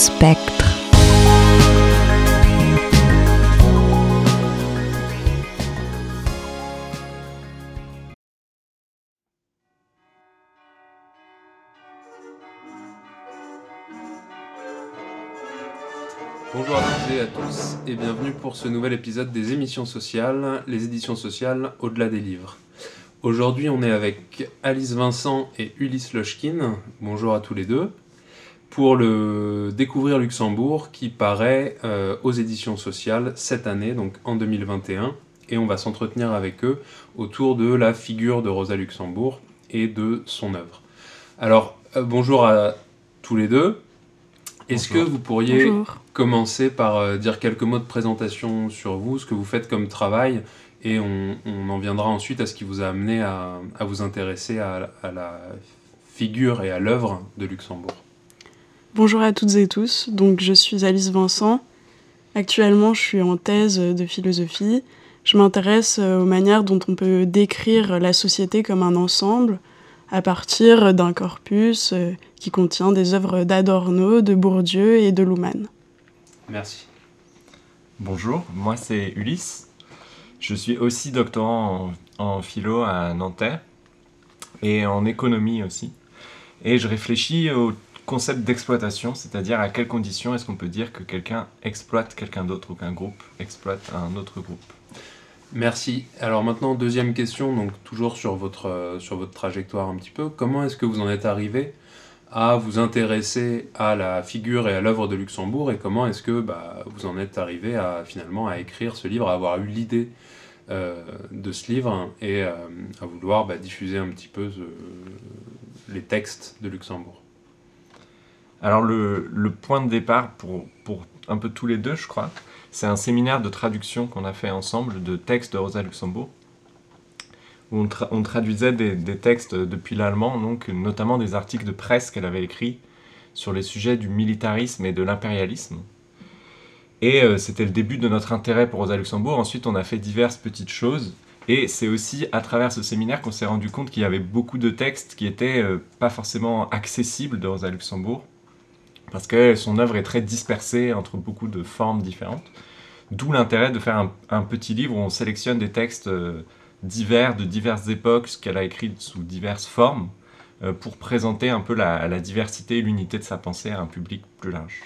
Spectre. Bonjour à toutes et à tous et bienvenue pour ce nouvel épisode des émissions sociales, les éditions sociales au-delà des livres. Aujourd'hui on est avec Alice Vincent et Ulysse Lochkin, bonjour à tous les deux, pour le Découvrir Luxembourg qui paraît euh, aux éditions sociales cette année, donc en 2021, et on va s'entretenir avec eux autour de la figure de Rosa Luxembourg et de son œuvre. Alors euh, bonjour à tous les deux. Est-ce que vous pourriez Bonjour. commencer par euh, dire quelques mots de présentation sur vous, ce que vous faites comme travail, et on, on en viendra ensuite à ce qui vous a amené à, à vous intéresser à, à la figure et à l'œuvre de Luxembourg. Bonjour à toutes et tous, donc je suis Alice Vincent. Actuellement, je suis en thèse de philosophie. Je m'intéresse aux manières dont on peut décrire la société comme un ensemble à partir d'un corpus euh, qui contient des œuvres d'Adorno, de Bourdieu et de Luhmann. Merci. Bonjour, moi c'est Ulysse. Je suis aussi doctorant en, en philo à Nanterre et en économie aussi. Et je réfléchis au concept d'exploitation, c'est-à-dire à quelles conditions est-ce qu'on peut dire que quelqu'un exploite quelqu'un d'autre ou qu'un groupe exploite un autre groupe? Merci. Alors maintenant, deuxième question, donc toujours sur votre, euh, sur votre trajectoire un petit peu. Comment est-ce que vous en êtes arrivé à vous intéresser à la figure et à l'œuvre de Luxembourg et comment est-ce que bah, vous en êtes arrivé à finalement à écrire ce livre, à avoir eu l'idée euh, de ce livre et euh, à vouloir bah, diffuser un petit peu les textes de Luxembourg? Alors le, point de départ pour, un peu tous les deux, je crois, c'est un séminaire de traduction qu'on a fait ensemble de textes de Rosa Luxembourg, où on, tra- on traduisait des, textes depuis l'allemand, notamment des articles de presse qu'elle avait écrits sur les sujets du militarisme et de l'impérialisme. Et euh, c'était le début de notre intérêt pour Rosa Luxembourg. Ensuite, on a fait diverses petites choses. Et c'est aussi à travers ce séminaire qu'on s'est rendu compte qu'il y avait beaucoup de textes qui étaient euh, pas forcément accessibles de Rosa Luxembourg parce que son œuvre est très dispersée entre beaucoup de formes différentes. D'où l'intérêt de faire un, petit livre où on sélectionne des textes euh, divers, de diverses époques, ce qu'elle a écrit sous diverses formes, euh, pour présenter un peu la, diversité et l'unité de sa pensée à un public plus large.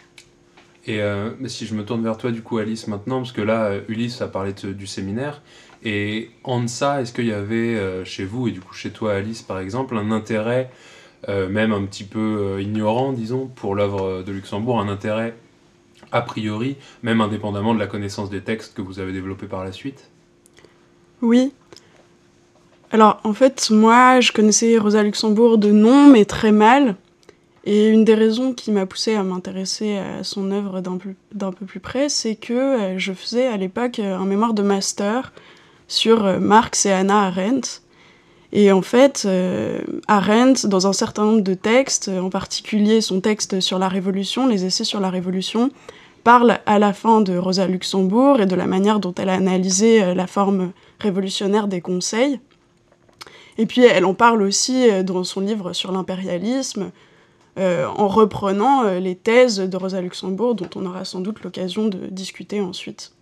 Et euh, si je me tourne vers toi, du coup, Alice, maintenant, parce que là, Ulysse a parlé du séminaire, et en deçà, est-ce qu'il y avait chez vous, et du coup chez toi, Alice, par exemple, un intérêt, euh, même un petit peu euh, ignorant, disons, pour l'œuvre de Luxembourg, un intérêt a priori, même indépendamment de la connaissance des textes que vous avez développés par la suite? Oui. Alors, en fait, moi, je connaissais Rosa Luxembourg de nom, mais très mal. Et une des raisons qui m'a poussée à m'intéresser à son œuvre d'un peu, peu plus près, c'est que euh, je faisais à l'époque euh, un mémoire de master sur euh, Marx et Hannah Arendt. Et en fait, euh, Arendt, dans un certain nombre de textes, en particulier son texte sur la Révolution, les essais sur la Révolution, parle à la fin de Rosa Luxembourg et de la manière dont elle a analysé euh, la forme révolutionnaire des conseils. Et puis elle en parle aussi euh, dans son livre sur l'impérialisme, en reprenant les thèses de Rosa Luxembourg, dont on aura sans doute l'occasion de discuter ensuite.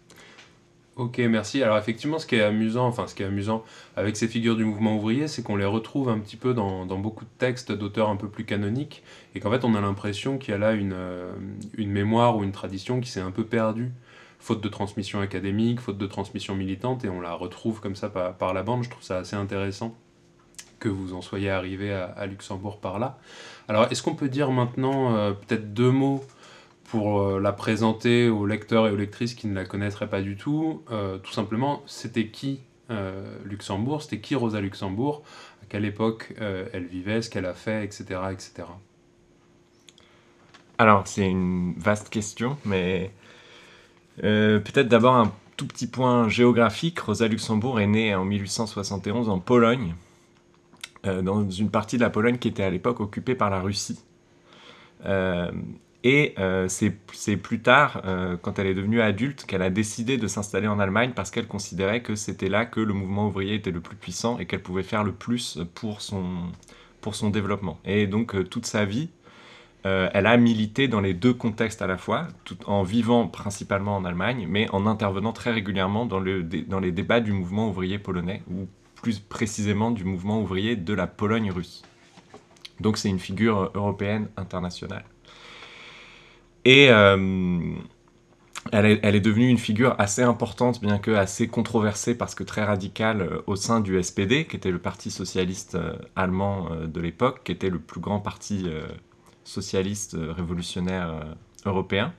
Ok, merci. Alors effectivement, ce qui est amusant, enfin ce qui est amusant avec ces figures du mouvement ouvrier, c'est qu'on les retrouve un petit peu dans, beaucoup de textes d'auteurs un peu plus canoniques, et qu'en fait on a l'impression qu'il y a là une, euh, une mémoire ou une tradition qui s'est un peu perdue, faute de transmission académique, faute de transmission militante, et on la retrouve comme ça par, la bande. Je trouve ça assez intéressant que vous en soyez arrivé à, à Luxembourg par là. Alors est-ce qu'on peut dire maintenant euh, peut-être deux mots pour euh, la présenter aux lecteurs et aux lectrices qui ne la connaîtraient pas du tout, euh, tout simplement, c'était qui euh, Luxembourg, c'était qui Rosa Luxembourg, à quelle époque elle vivait, ce qu'elle a fait, etc. etc. Alors, c'est une vaste question, mais peut-être d'abord un tout petit point géographique. Rosa Luxembourg est née en 1871 en Pologne, dans une partie de la Pologne qui était à l'époque occupée par la Russie. Et euh, c'est c'est plus tard, euh, quand elle est devenue adulte, qu'elle a décidé de s'installer en Allemagne parce qu'elle considérait que c'était là que le mouvement ouvrier était le plus puissant et qu'elle pouvait faire le plus pour son, pour son développement. Et donc, euh, toute sa vie, elle a milité dans les deux contextes à la fois, tout en vivant principalement en Allemagne, mais en intervenant très régulièrement dans, le, dans les débats du mouvement ouvrier polonais, ou plus précisément du mouvement ouvrier de la Pologne russe. Donc c'est une figure européenne internationale. Et euh, elle, est, devenue une figure assez importante, bien que assez controversée parce que très radicale euh, au sein du SPD, qui était le parti socialiste euh, allemand de l'époque, qui était le plus grand parti socialiste révolutionnaire européen.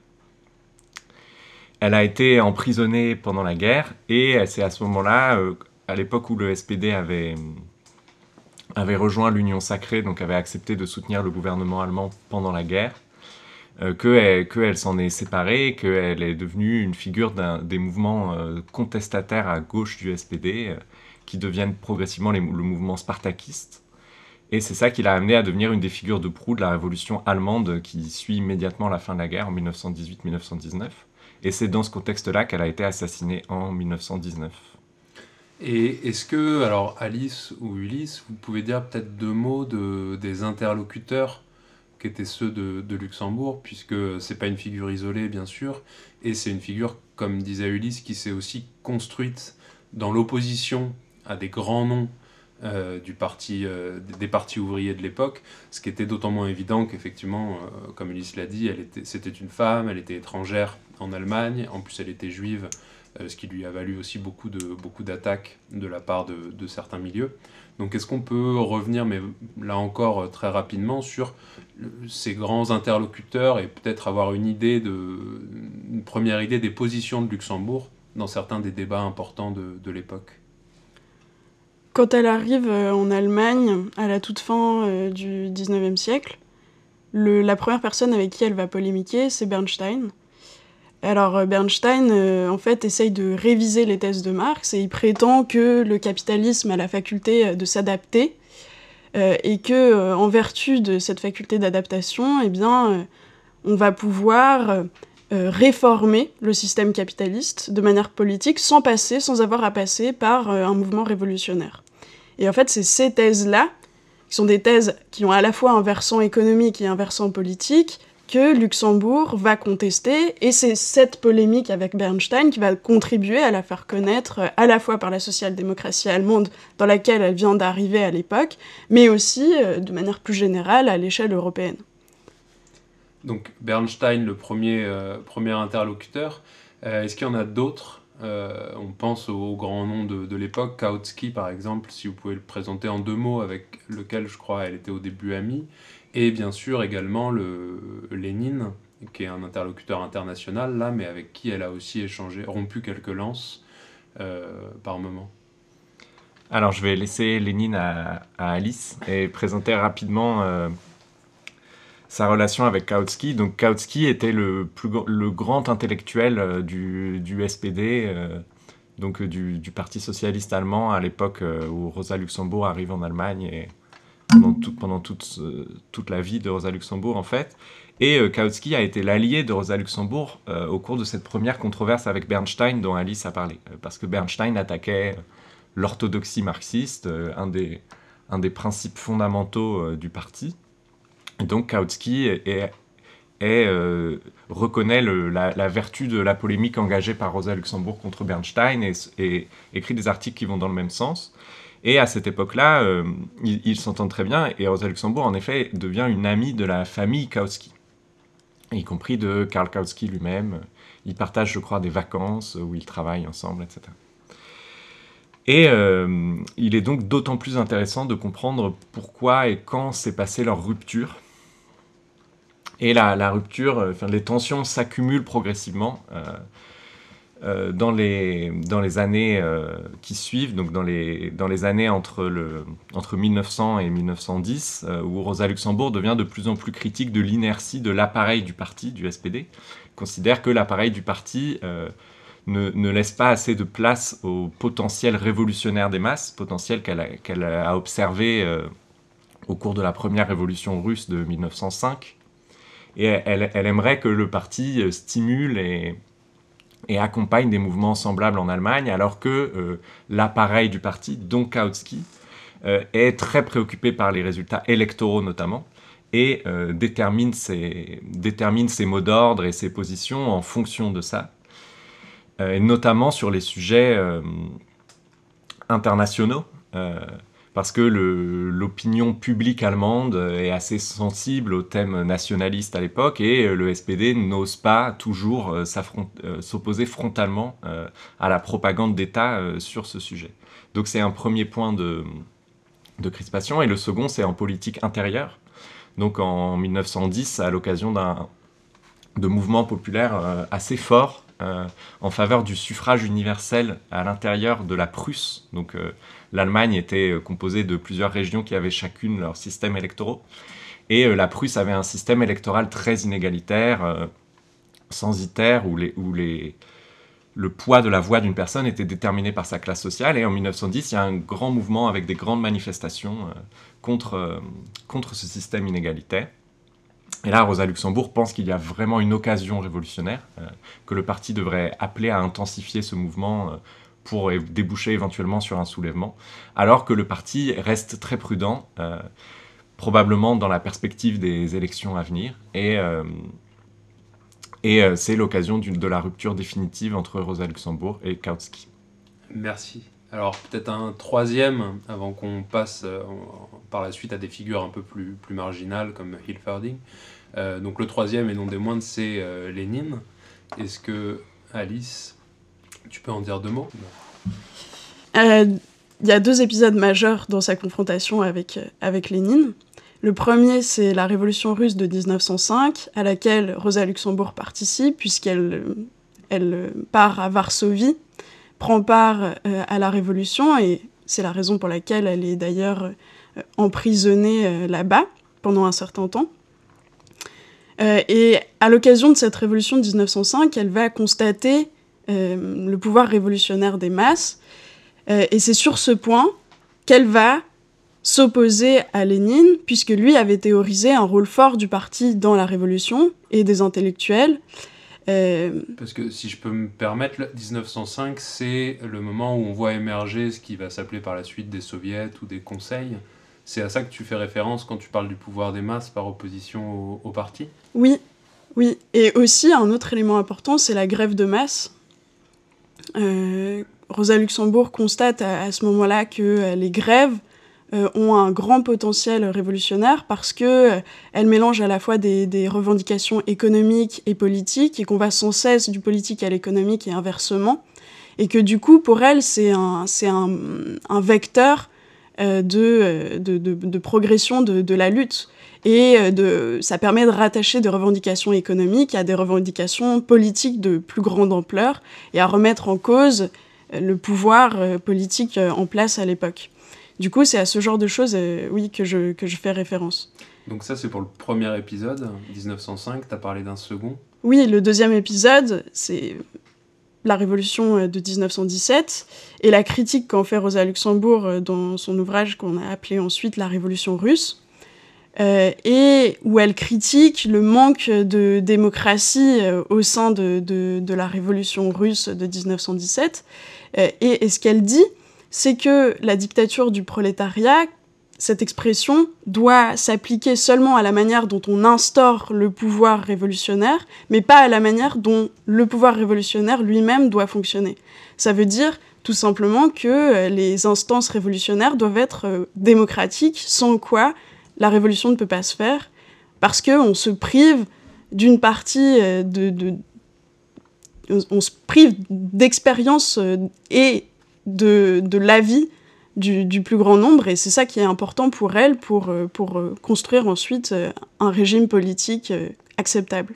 Elle a été emprisonnée pendant la guerre et c'est à ce moment-là, à l'époque où le SPD avait, avait rejoint l'Union sacrée, donc avait accepté de soutenir le gouvernement allemand pendant la guerre, euh, qu'elle s'en est séparée, qu'elle est devenue une figure des mouvements euh, contestataires à gauche du SPD, euh, qui deviennent progressivement le mouvement spartakiste. Et c'est ça qui l'a amené à devenir une des figures de proue de la révolution allemande qui suit immédiatement la fin de la guerre en 1918-1919. Et c'est dans ce contexte-là qu'elle a été assassinée en 1919. Et est-ce que, alors Alice ou Ulysse, vous pouvez dire peut-être deux mots de, des interlocuteurs qui étaient ceux de, Luxembourg, puisque c'est pas une figure isolée, bien sûr, et c'est une figure, comme disait Ulysse, qui s'est aussi construite dans l'opposition à des grands noms euh, du parti, euh, des partis ouvriers de l'époque, ce qui était d'autant moins évident qu'effectivement, euh, comme Ulysse l'a dit, c'était une femme, elle était étrangère en Allemagne, en plus elle était juive, ce qui lui a valu aussi beaucoup de beaucoup d'attaques de la part de, certains milieux. Donc est-ce qu'on peut revenir, mais là encore euh, très rapidement, sur ces grands interlocuteurs et peut-être avoir une idée de, une première idée des positions de Luxembourg dans certains des débats importants de, l'époque? Quand elle arrive euh, en Allemagne à la toute fin euh, du 19e siècle, la première personne avec qui elle va polémiquer, c'est Bernstein. Alors euh, Bernstein, euh, en fait, essaye de réviser les thèses de Marx et il prétend que le capitalisme a la faculté euh, de s'adapter et que, en vertu de cette faculté d'adaptation, eh bien, on va pouvoir réformer le système capitaliste de manière politique sans passer, sans avoir à passer par un mouvement révolutionnaire. Et en fait, c'est ces thèses-là, qui sont des thèses qui ont à la fois un versant économique et un versant politique, que Luxembourg va contester, et c'est cette polémique avec Bernstein qui va contribuer à la faire connaître euh, à la fois par la social-démocratie allemande dans laquelle elle vient d'arriver à l'époque, mais aussi euh, de manière plus générale à l'échelle européenne. Donc Bernstein, le premier, euh, premier interlocuteur, est-ce qu'il y en a d'autres On pense aux grands noms de, de l'époque, Kautsky par exemple, si vous pouvez le présenter en deux mots, avec lequel je crois elle était au début amie. Et bien sûr également le Lénine, qui est un interlocuteur international là, mais avec qui elle a aussi échangé, rompu quelques lances euh, par moment. Alors je vais laisser Lénine à, Alice et présenter rapidement euh, sa relation avec Kautsky. Donc Kautsky était le, plus, le grand intellectuel euh, du, du SPD, donc du, du, Parti socialiste allemand à l'époque où Rosa Luxembourg arrive en Allemagne et pendant, pendant toute, toute, la vie de Rosa Luxembourg en fait. Et euh, Kautsky a été l'allié de Rosa Luxembourg euh, au cours de cette première controverse avec Bernstein dont Alice a parlé. Euh, parce que Bernstein attaquait l'orthodoxie marxiste, un, des, un des principes fondamentaux du parti. Donc Kautsky est, reconnaît la, vertu de la polémique engagée par Rosa Luxembourg contre Bernstein et, écrit des articles qui vont dans le même sens. Et à cette époque-là, euh, ils s'entendent très bien, et Rosa Luxembourg, en effet, devient une amie de la famille Kautsky, y compris de Karl Kautsky lui-même. Ils partagent, je crois, des vacances où ils travaillent ensemble, etc. Et euh, il est donc d'autant plus intéressant de comprendre pourquoi et quand s'est passée leur rupture. Et la, rupture, euh, enfin, les tensions s'accumulent progressivement. Euh, dans, les, dans les années euh, qui suivent, donc dans les, dans les années entre, le, entre 1900 et 1910, euh, où Rosa Luxembourg devient de plus en plus critique de l'inertie de l'appareil du parti, du SPD, considère que l'appareil du parti ne, ne, laisse pas assez de place au potentiel révolutionnaire des masses, potentiel qu'elle a, a, observé au cours de la première révolution russe de 1905. Et elle, aimerait que le parti stimule et et accompagne des mouvements semblables en Allemagne, alors que euh, l'appareil du parti, dont Kautsky, euh, est très préoccupé par les résultats électoraux notamment, et détermine, ses, détermine ses mots d'ordre et ses positions en fonction de ça, et notamment sur les sujets internationaux parce que l'opinion publique allemande est assez sensible aux thèmes nationalistes à l'époque et euh, le SPD n'ose pas toujours euh, euh, s'opposer frontalement à la propagande d'État sur ce sujet. Donc c'est un premier point de, crispation et le second c'est en politique intérieure. Donc en 1910, à l'occasion de mouvements populaires assez forts en faveur du suffrage universel à l'intérieur de la Prusse, donc l'Allemagne était euh, composée de plusieurs régions qui avaient chacune leur système électoraux. Et euh, la Prusse avait un système électoral très inégalitaire, euh, censitaire, où, les, où les, le poids de la voix d'une personne était déterminé par sa classe sociale. Et en 1910, il y a un grand mouvement avec des grandes manifestations contre, contre ce système inégalitaire. Et là, Rosa Luxembourg pense qu'il y a vraiment une occasion révolutionnaire, que le parti devrait appeler à intensifier ce mouvement pour déboucher éventuellement sur un soulèvement, alors que le parti reste très prudent, euh, probablement dans la perspective des élections à venir, et, euh, euh, c'est l'occasion de la rupture définitive entre Rosa Luxembourg et Kautsky. Merci. Alors peut-être un troisième, avant qu'on passe par la suite à des figures un peu plus, plus marginales comme Hilferding. donc le troisième et non des moindres, c'est Lénine. Est-ce que Alice tu peux en dire deux mots euh, Il y a deux épisodes majeurs dans sa confrontation avec, euh, avec Lénine. Le premier, c'est la révolution russe de 1905, à laquelle Rosa Luxembourg participe, puisqu'elle elle part à Varsovie, prend part euh, à la révolution, et c'est la raison pour laquelle elle est d'ailleurs emprisonnée là-bas pendant un certain temps. et à l'occasion de cette révolution de 1905, elle va constater euh, le pouvoir révolutionnaire des masses. Euh, et c'est sur ce point qu'elle va s'opposer à Lénine, puisque lui avait théorisé un rôle fort du parti dans la révolution et des intellectuels. Euh, Parce que si je peux me permettre, 1905, c'est le moment où on voit émerger ce qui va s'appeler par la suite des soviets ou des conseils. C'est à ça que tu fais référence quand tu parles du pouvoir des masses par opposition au, au parti? Oui, oui. Et aussi, un autre élément important, c'est la grève de masse. Euh, Rosa Luxembourg constate à, ce moment-là que euh, les grèves euh, ont un grand potentiel révolutionnaire parce que elles mélangent à la fois des, revendications économiques et politiques et qu'on va sans cesse du politique à l'économique et inversement. Et que du coup pour elle c'est un, un, vecteur de, de, progression de, la lutte et de, ça permet de rattacher des revendications économiques à des revendications politiques de plus grande ampleur et à remettre en cause euh, le pouvoir euh, politique euh, en place à l'époque. Du coup, c'est à ce genre de choses, oui, que je, que je fais référence. Donc ça, c'est pour le premier épisode, 1905, tu as parlé d'un second Oui, le deuxième épisode, c'est la révolution de 1917 et la critique qu'en fait Rosa Luxembourg dans son ouvrage qu'on a appelé ensuite La Révolution russe. Euh, et où elle critique le manque de démocratie euh, au sein de, la révolution russe de 1917. Euh, et, ce qu'elle dit, c'est que la dictature du prolétariat, cette expression, doit s'appliquer seulement à la manière dont on instaure le pouvoir révolutionnaire, mais pas à la manière dont le pouvoir révolutionnaire lui-même doit fonctionner. Ça veut dire tout simplement que les instances révolutionnaires doivent être démocratiques, sans quoi la révolution ne peut pas se faire parce qu'on se prive d'une partie euh, de, On se prive d'expérience euh, et de, de l'avis du, plus grand nombre, et c'est ça qui est important pour elle pour, euh, pour construire ensuite un régime politique acceptable.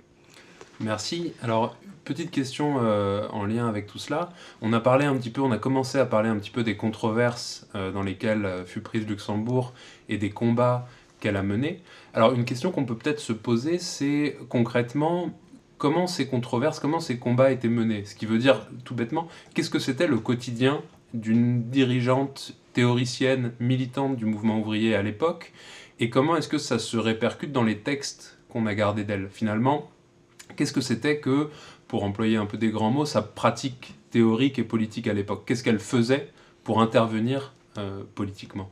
Merci. Alors, petite question en lien avec tout cela. On a parlé un petit peu, on a commencé à parler un petit peu des controverses dans lesquelles fut prise Luxembourg et des combats qu'elle a mené. Alors une question qu'on peut peut-être se poser, c'est concrètement comment ces controverses, comment ces combats étaient menés? Ce qui veut dire tout bêtement, qu'est-ce que c'était le quotidien d'une dirigeante théoricienne militante du mouvement ouvrier à l'époque, et comment est-ce que ça se répercute dans les textes qu'on a gardés d'elle. Finalement, qu'est-ce que c'était que, pour employer un peu des grands mots, sa pratique théorique et politique à l'époque? Qu'est-ce qu'elle faisait pour intervenir euh, politiquement?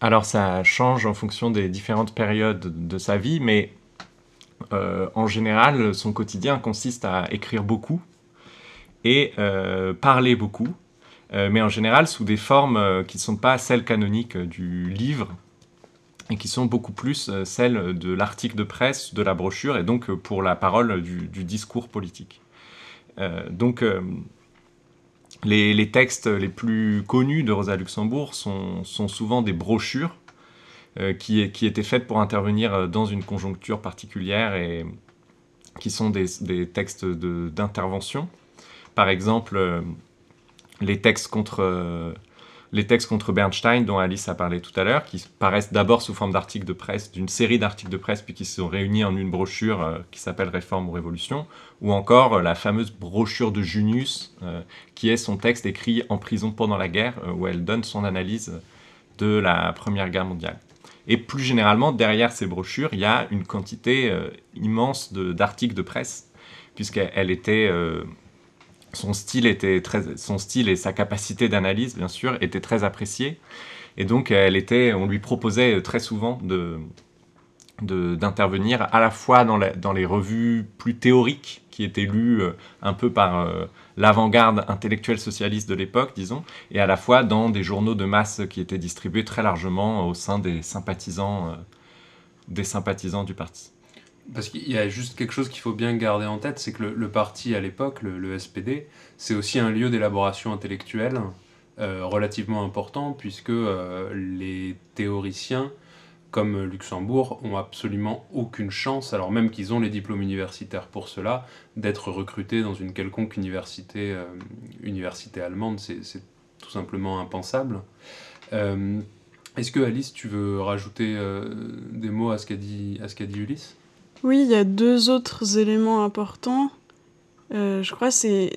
Alors ça change en fonction des différentes périodes de sa vie, mais euh, en général, son quotidien consiste à écrire beaucoup et euh, parler beaucoup, euh, mais en général sous des formes qui ne sont pas celles canoniques du livre et qui sont beaucoup plus celles de l'article de presse, de la brochure et donc pour la parole du, discours politique. donc les, textes les plus connus de Rosa Luxembourg sont souvent des brochures euh, qui, étaient faites pour intervenir euh, dans une conjoncture particulière et qui sont des textes d'intervention. Par exemple, euh, les textes contre les textes contre Bernstein dont Alice a parlé tout à l'heure, qui paraissent d'abord sous forme d'articles de presse, d'une série d'articles de presse, puis qui se sont réunis en une brochure qui s'appelle Réforme ou Révolution, ou encore la fameuse brochure de Junius, qui est son texte écrit en prison pendant la guerre, où elle donne son analyse de la Première Guerre mondiale. Et plus généralement, derrière ces brochures, il y a une quantité euh, immense d'articles de, presse, puisqu'elle était... Euh, son style, était très, son style et sa capacité d'analyse, bien sûr, étaient très appréciés. Et donc, elle était, on lui proposait très souvent de, d'intervenir à la fois dans, dans, les revues plus théoriques qui étaient lues euh, un peu par l'avant-garde intellectuelle socialiste de l'époque, disons, et à la fois dans des journaux de masse qui étaient distribués très largement au sein des sympathisants, euh, des sympathisants du parti. Parce qu'il y a juste quelque chose qu'il faut bien garder en tête, c'est que le, parti à l'époque, le, SPD, c'est aussi un lieu d'élaboration intellectuelle euh, relativement important, puisque euh, les théoriciens comme Luxembourg ont absolument aucune chance, alors même qu'ils ont les diplômes universitaires pour cela, d'être recrutés dans une quelconque université, euh, université allemande. C'est tout simplement impensable. Est-ce que Alice, tu veux rajouter des mots à ce qu'a dit Ulysse? Oui, il y a deux autres éléments importants. je crois c'est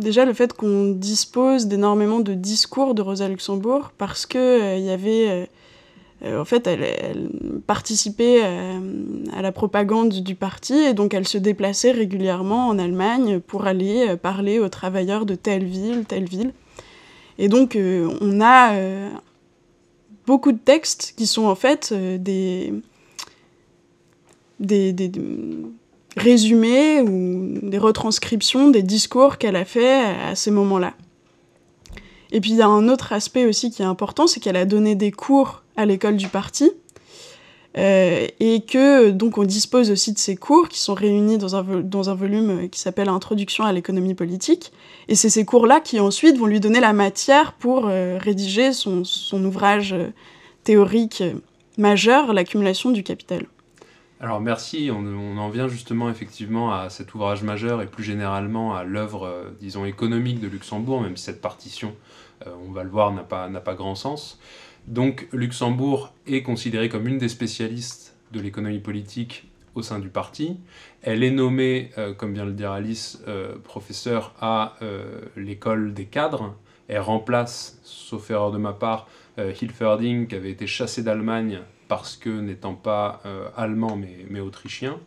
déjà le fait qu'on dispose d'énormément de discours de Rosa Luxembourg parce qu'il il y avait euh, en fait, elle, participait euh, à, la propagande du parti et donc elle se déplaçait régulièrement en Allemagne pour aller euh, parler aux travailleurs de telle ville, telle ville. Et donc, on a beaucoup de textes qui sont en fait des, des, résumés ou des retranscriptions des discours qu'elle a fait à ces moments-là. Et puis il y a un autre aspect aussi qui est important, c'est qu'elle a donné des cours à l'école du parti. Euh, et que donc on dispose aussi de ces cours qui sont réunis dans un, dans un volume qui s'appelle Introduction à l'économie politique. Et c'est ces cours-là qui ensuite vont lui donner la matière pour euh, rédiger son, son ouvrage euh, théorique majeur, L'accumulation du capital. Alors merci, on, en vient justement effectivement à cet ouvrage majeur et plus généralement à l'œuvre, disons, économique de Luxembourg, même si cette partition, on va le voir, n'a pas, pas grand sens. Donc Luxembourg est considérée comme une des spécialistes de l'économie politique au sein du parti. Elle est nommée, euh, comme vient le dire Alice, euh, professeure à euh, l'école des cadres. Elle remplace, sauf erreur de ma part, Hilferding, qui avait été chassé d'Allemagne parce que n'étant pas allemand mais, autrichien.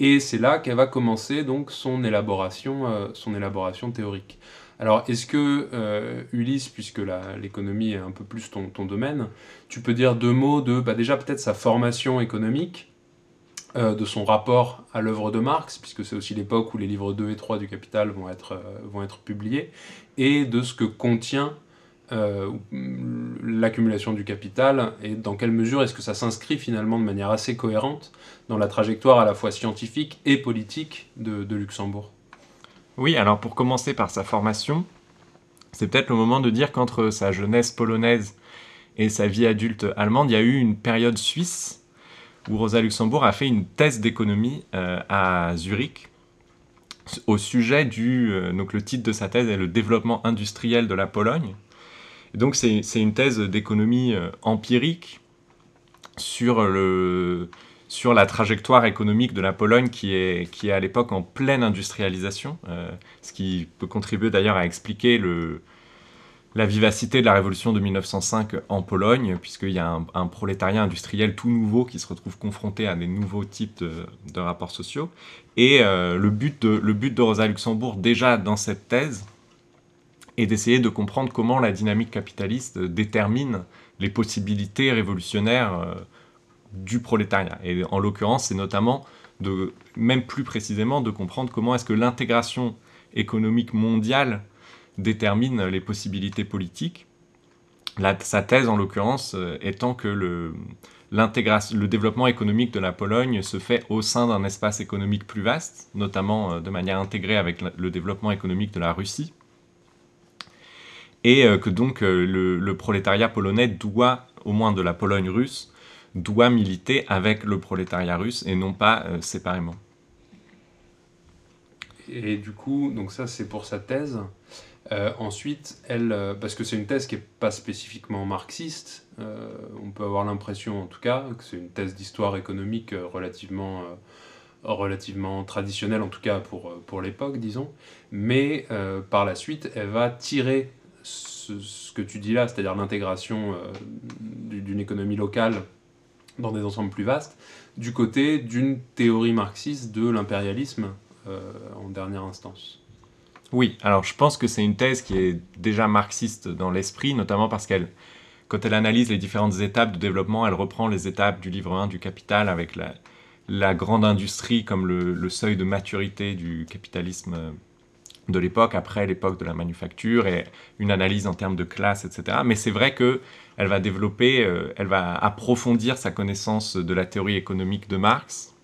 Et c'est là qu'elle va commencer donc son élaboration, son élaboration théorique. Alors, est-ce que, euh, Ulysse, puisque l'économie est un peu plus ton, domaine, tu peux dire deux mots de bah, déjà peut-être sa formation économique, euh, de son rapport à l'œuvre de Marx, puisque c'est aussi l'époque où les livres 2 et 3 du Capital euh, vont être publiés, et de ce que contient l'accumulation du capital, et dans quelle mesure est-ce que ça s'inscrit finalement de manière assez cohérente dans la trajectoire à la fois scientifique et politique de Luxembourg oui, alors pour commencer par sa formation, c'est peut-être le moment de dire qu'entre sa jeunesse polonaise et sa vie adulte allemande, il y a eu une période suisse où Rosa Luxembourg a fait une thèse d'économie euh, à Zurich au sujet du... Euh, donc le titre de sa thèse est le développement industriel de la Pologne. Donc c'est une thèse d'économie euh, empirique sur le, sur la trajectoire économique de la Pologne qui est, qui est à l'époque en pleine industrialisation, euh, ce qui peut contribuer d'ailleurs à expliquer le, la vivacité de la révolution de 1905 en Pologne, puisqu'il y a un, prolétariat industriel tout nouveau qui se retrouve confronté à des nouveaux types de, rapports sociaux. Et euh, le, but de, le but de Rosa Luxembourg, déjà dans cette thèse, est d'essayer de comprendre comment la dynamique capitaliste détermine les possibilités révolutionnaires du prolétariat. Et en l'occurrence, c'est notamment, de, même plus précisément, de comprendre comment est-ce que l'intégration économique mondiale détermine les possibilités politiques. sa thèse, en l'occurrence, étant que le, le développement économique de la Pologne se fait au sein d'un espace économique plus vaste, notamment euh, de manière intégrée avec le développement économique de la Russie, et euh, que donc euh, le, prolétariat polonais doit, au moins de la Pologne russe, doit militer avec le prolétariat russe et non pas séparément. Et du coup, donc ça c'est pour sa thèse. ensuite, elle, parce que c'est une thèse qui n'est pas spécifiquement marxiste, euh, on peut avoir l'impression en tout cas que c'est une thèse d'histoire économique euh, relativement, euh, relativement traditionnelle, en tout cas pour, pour l'époque, disons. Mais par la suite, elle va tirer ce, que tu dis là, c'est-à-dire l'intégration d'une économie locale dans des ensembles plus vastes, du côté d'une théorie marxiste de l'impérialisme en dernière instance. Oui, alors je pense que c'est une thèse qui est déjà marxiste dans l'esprit, notamment parce qu'elle quand elle analyse les différentes étapes de développement, elle reprend les étapes du livre 1 du capital avec la, la grande industrie comme le, seuil de maturité du capitalisme euh, de l'époque, après l'époque de la manufacture, et une analyse en termes de classe, etc. Mais c'est vrai qu'elle va développer, euh, elle va approfondir sa connaissance de la théorie économique de Marx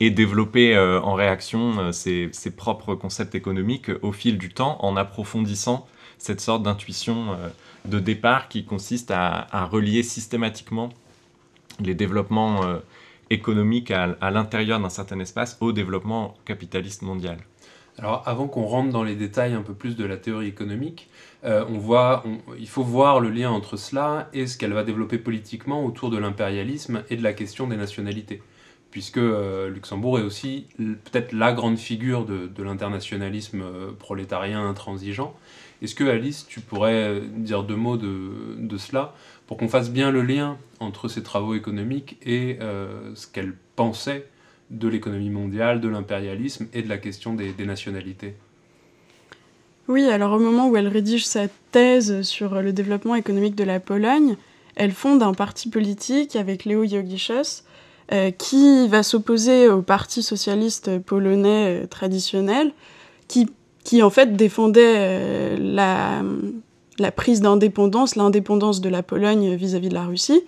et développer euh, en réaction ses, ses, propres concepts économiques au fil du temps en approfondissant cette sorte d'intuition de départ qui consiste à, relier systématiquement les développements euh, économiques à, l'intérieur d'un certain espace au développement capitaliste mondial. Alors avant qu'on rentre dans les détails un peu plus de la théorie économique, euh, on voit, il faut voir le lien entre cela et ce qu'elle va développer politiquement autour de l'impérialisme et de la question des nationalités. Puisque euh, Luxembourg est aussi peut-être la grande figure de, de l'internationalisme prolétarien intransigeant, est-ce que Alice, tu pourrais euh, dire deux mots de, cela pour qu'on fasse bien le lien entre ses travaux économiques et euh, ce qu'elle pensait de l'économie mondiale, de l'impérialisme et de la question des, nationalités Oui, alors au moment où elle rédige sa thèse sur le développement économique de la Pologne, elle fonde un parti politique avec Léo Jogiszos euh, qui va s'opposer au Parti socialiste polonais traditionnel, qui qui en fait défendait euh, la, la, prise d'indépendance, l'indépendance de la Pologne vis-à-vis de la Russie.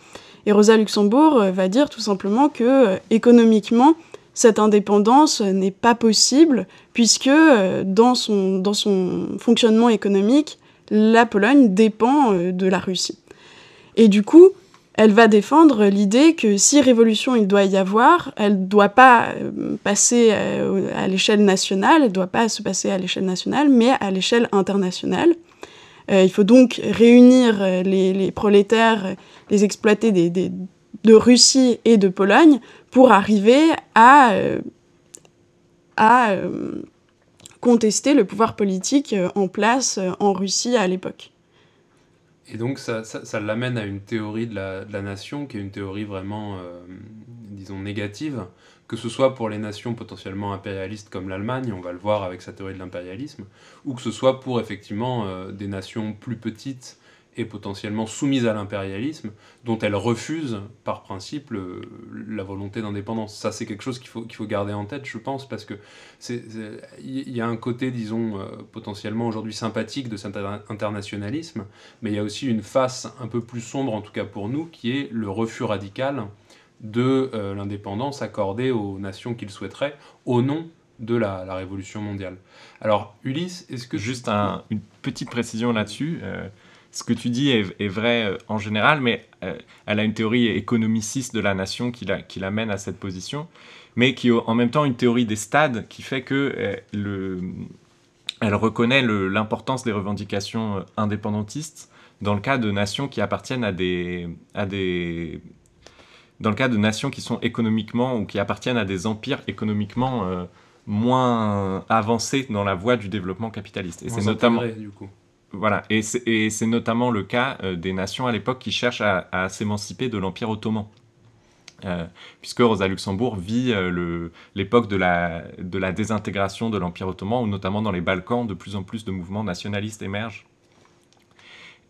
Et Rosa Luxembourg euh, va dire tout simplement que euh, économiquement, cette indépendance n'est pas possible puisque dans son, dans son fonctionnement économique, la Pologne dépend de la Russie. Et du coup, elle va défendre l'idée que si révolution il doit y avoir, elle ne doit pas euh, passer euh, à l'échelle nationale, elle ne doit pas se passer à l'échelle nationale, mais à l'échelle internationale. Euh, il faut donc réunir les, prolétaires, les exploités de Russie et de Pologne pour arriver à, contester le pouvoir politique en place en Russie à l'époque. Et donc ça, ça, l'amène à une théorie de la, nation qui est une théorie vraiment, euh, disons, négative, que ce soit pour les nations potentiellement impérialistes comme l'Allemagne, on va le voir avec sa théorie de l'impérialisme, ou que ce soit pour effectivement euh, des nations plus petites et potentiellement soumise à l'impérialisme, dont elle refuse par principe la volonté d'indépendance. Ça, c'est quelque chose qu'il faut, faut garder en tête, je pense, parce que il y a un côté, disons, euh, potentiellement aujourd'hui sympathique de cet internationalisme, mais il y a aussi une face un peu plus sombre, en tout cas pour nous, qui est le refus radical de euh, l'indépendance accordée aux nations qu'il souhaiterait au nom de la, la, révolution mondiale. Alors, Ulysse, est-ce que... Juste une petite précision là-dessus. Euh, ce que tu dis est, vrai euh, en général, mais elle a une théorie économiciste de la nation qui, l'amène à cette position, mais qui en même temps une théorie des stades qui fait que euh, le, elle reconnaît l'importance des revendications indépendantistes dans le cas de nations qui appartiennent à des dans le cas de nations qui sont économiquement ou qui appartiennent à des empires économiquement moins avancés dans la voie du développement capitaliste. Et c'est notamment du coup. Voilà, et c'est notamment le cas euh, des nations à l'époque qui cherchent à, s'émanciper de l'Empire ottoman. Euh, puisque Rosa Luxembourg vit euh, l'époque de la, de la désintégration de l'Empire ottoman, où notamment dans les Balkans, de plus en plus de mouvements nationalistes émergent.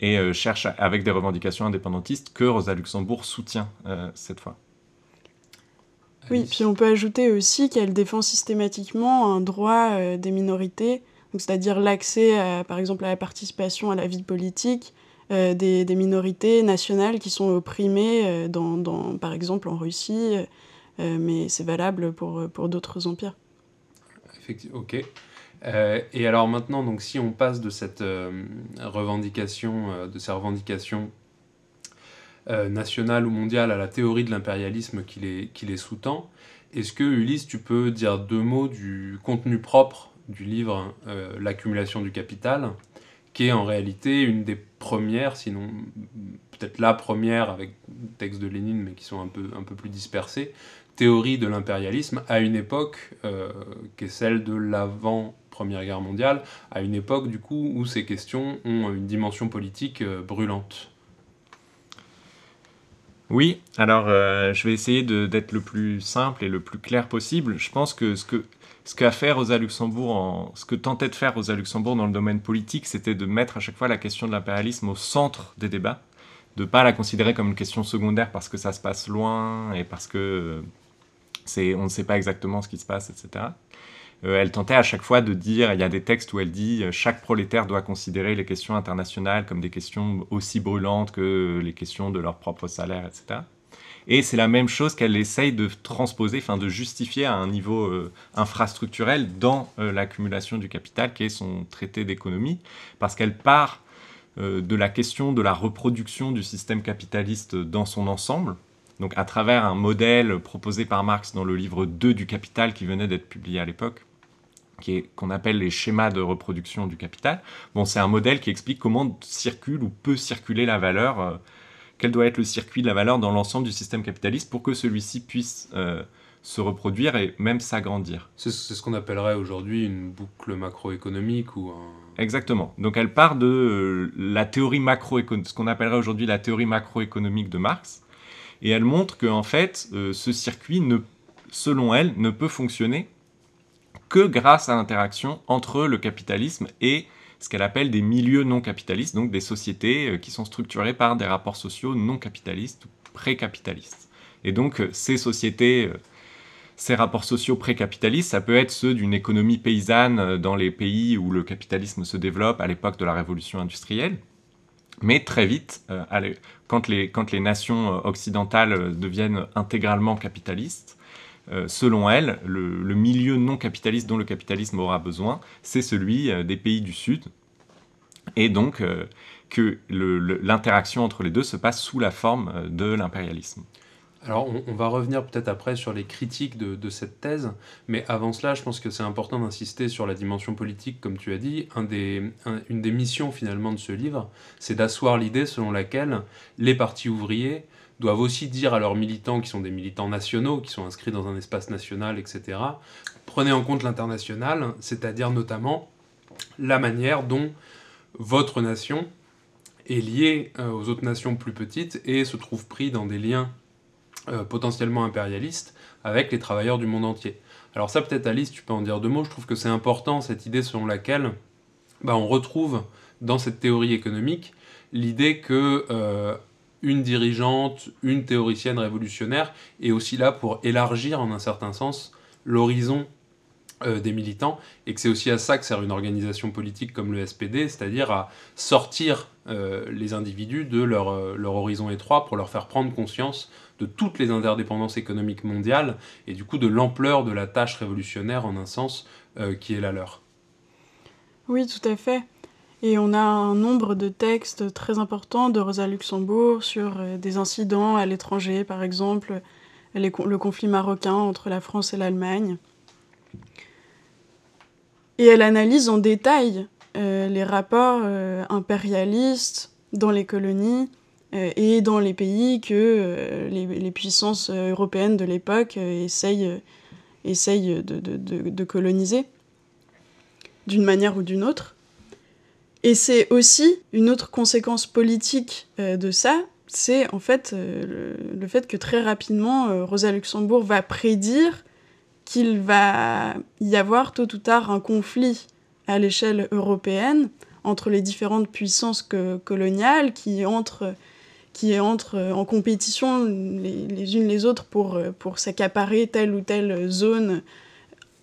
Et cherche avec des revendications indépendantistes que Rosa Luxembourg soutient cette fois. Oui, puis on peut ajouter aussi qu'elle défend systématiquement un droit des minorités, c'est-à-dire l'accès, par exemple, à la participation à la vie politique, euh, des, minorités nationales qui sont opprimées, euh, dans, par exemple en Russie, euh, mais c'est valable pour, pour d'autres empires. Effectivement, ok. Et alors maintenant, donc, si on passe de cette revendication, de ces revendications nationales ou mondiales à la théorie de l'impérialisme qui les, qui les sous-tend, est-ce que Ulysse, tu peux dire deux mots du contenu propre du livre L'accumulation du capital qui est en réalité une des premières, sinon peut-être la première avec textes de Lénine, mais qui sont un peu, un peu plus dispersés, théorie de l'impérialisme à une époque euh, qui est celle de l'avant Première Guerre mondiale, à une époque du coup où ces questions ont une dimension politique euh, brûlante. Oui, alors euh, je vais essayer d'être le plus simple et le plus clair possible. Je pense que ce que ce qu'a fait Luxembourg, ce que tentait de faire Rosa Luxembourg dans le domaine politique, c'était de mettre à chaque fois la question de l'impérialisme au centre des débats, de pas la considérer comme une question secondaire parce que ça se passe loin et parce que c'est, on ne sait pas exactement ce qui se passe, etc. Euh, elle tentait à chaque fois de dire, il y a des textes où elle dit, euh, chaque prolétaire doit considérer les questions internationales comme des questions aussi brûlantes que les questions de leur propre salaire, etc. Et c'est la même chose qu'elle essaye de transposer, enfin de justifier à un niveau euh, infrastructurel dans l'accumulation du capital, qui est son traité d'économie, parce qu'elle part de la question de la reproduction du système capitaliste dans son ensemble, donc à travers un modèle proposé par Marx dans le livre 2 du Capital qui venait d'être publié à l'époque, qu'on appelle les schémas de reproduction du capital. Bon, c'est un modèle qui explique comment circule ou peut circuler la valeur quel doit être le circuit de la valeur dans l'ensemble du système capitaliste pour que celui-ci puisse euh, se reproduire et même s'agrandir. C'est ce qu'on appellerait aujourd'hui une boucle macroéconomique ou un... Exactement. Donc elle part de euh, la théorie macroéconomique, ce qu'on appellerait aujourd'hui la théorie macroéconomique de Marx, et elle montre que en fait euh, ce circuit, ne, selon elle, ne peut fonctionner que grâce à l'interaction entre le capitalisme et ce qu'elle appelle des milieux non capitalistes, donc des sociétés euh, qui sont structurées par des rapports sociaux non capitalistes ou pré-capitalistes. Et donc euh, ces sociétés, euh, ces rapports sociaux pré-capitalistes, ça peut être ceux d'une économie paysanne dans les pays où le capitalisme se développe à l'époque de la révolution industrielle. Mais très vite, quand, les, quand les nations occidentales deviennent intégralement capitalistes, selon elle, le, milieu non capitaliste dont le capitalisme aura besoin, c'est celui des pays du Sud, et donc euh, que l'interaction entre les deux se passe sous la forme euh, de l'impérialisme. Alors, on, va revenir peut-être après sur les critiques de, cette thèse, mais avant cela, je pense que c'est important d'insister sur la dimension politique, comme tu as dit. une des missions finalement de ce livre, c'est d'asseoir l'idée selon laquelle les partis ouvriers doivent aussi dire à leurs militants, qui sont des militants nationaux, qui sont inscrits dans un espace national, etc., prenez en compte l'international, c'est-à-dire notamment la manière dont votre nation est liée euh, aux autres nations plus petites et se trouve pris dans des liens euh, potentiellement impérialistes avec les travailleurs du monde entier. Alors ça peut-être Alice, tu peux en dire deux mots, je trouve que c'est important cette idée selon laquelle bah, on retrouve dans cette théorie économique l'idée que euh, une dirigeante, une théoricienne révolutionnaire est aussi là pour élargir en un certain sens l'horizon euh, des militants, et que c'est aussi à ça que sert une organisation politique comme le SPD, c'est-à-dire à sortir euh, les individus de leur, euh, leur, horizon étroit pour leur faire prendre conscience de toutes les interdépendances économiques mondiales, et du coup de l'ampleur de la tâche révolutionnaire en un sens qui est la leur. Oui, tout à fait. Et on a un nombre de textes très importants de Rosa Luxembourg sur des incidents à l'étranger, par exemple le conflit marocain entre la France et l'Allemagne. Et elle analyse en détail euh, les rapports euh, impérialistes dans les colonies euh, et dans les pays que les, puissances européennes de l'époque essayent, de, coloniser d'une manière ou d'une autre. Et c'est aussi une autre conséquence politique de ça, c'est en fait le, le, fait que très rapidement, Rosa Luxembourg va prédire qu'il va y avoir tôt ou tard un conflit à l'échelle européenne entre les différentes puissances coloniales qui entrent, qui en compétition les, unes les autres pour, pour s'accaparer telle ou telle zone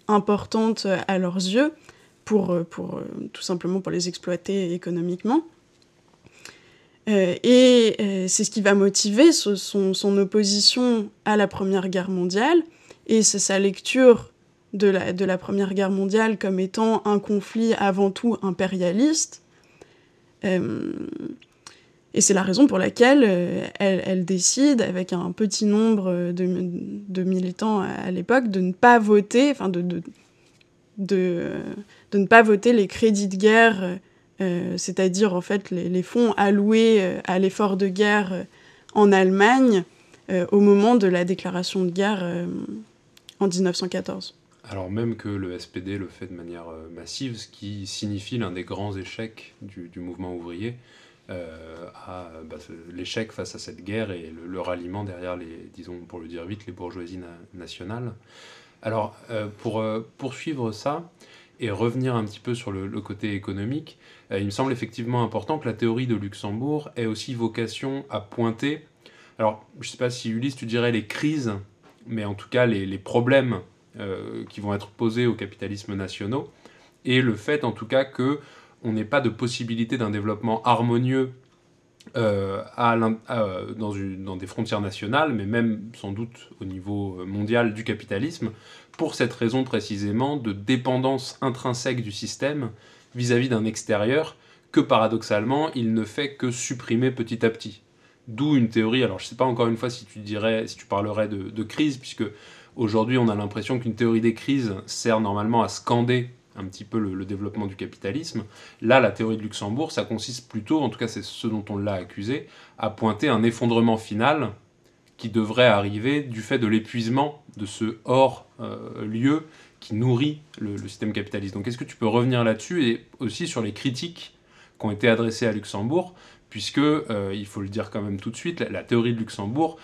importante à leurs yeux, pour, pour, tout simplement pour les exploiter économiquement. Euh, et euh, c'est ce qui va motiver son, son, opposition à la Première Guerre mondiale, et c'est sa lecture de la, de la, Première Guerre mondiale comme étant un conflit avant tout impérialiste. Euh, et c'est la raison pour laquelle elle, elle, décide, avec un petit nombre de, de militants à, l'époque, de ne pas voter, enfin de, de, de, ne pas voter les crédits de guerre euh, c'est-à-dire en fait les, fonds alloués euh, à l'effort de guerre euh, en Allemagne au moment de la déclaration de guerre en 1914. Alors même que le SPD le fait de manière massive, ce qui signifie l'un des grands échecs du, mouvement ouvrier, bah, l'échec face à cette guerre et le, ralliement derrière les, disons pour le dire vite, les bourgeoisies nationales. Alors pour poursuivre ça, et revenir un petit peu sur le, côté économique, euh, il me semble effectivement important que la théorie de Luxembourg ait aussi vocation à pointer, alors je ne sais pas si Ulysse tu dirais les crises, mais en tout cas les, problèmes euh, qui vont être posés au capitalisme nationaux, et le fait en tout cas que on n'ait pas de possibilité d'un développement harmonieux euh, dans, des frontières nationales, mais même sans doute au niveau mondial du capitalisme, pour cette raison précisément de dépendance intrinsèque du système vis-à-vis d'un extérieur que paradoxalement il ne fait que supprimer petit à petit. D'où une théorie, alors je ne sais pas encore une fois si tu dirais, si tu parlerais de, crise, puisque aujourd'hui on a l'impression qu'une théorie des crises sert normalement à scander un petit peu le, développement du capitalisme. Là, la théorie de Luxembourg, ça consiste plutôt, en tout cas c'est ce dont on l'a accusé, à pointer un effondrement final qui devrait arriver du fait de l'épuisement de ce hors-lieu euh, qui nourrit le, système capitaliste. Donc est-ce que tu peux revenir là-dessus et aussi sur les critiques qui ont été adressées à Luxembourg, puisque, euh, il faut le dire quand même tout de suite, la, théorie de Luxembourg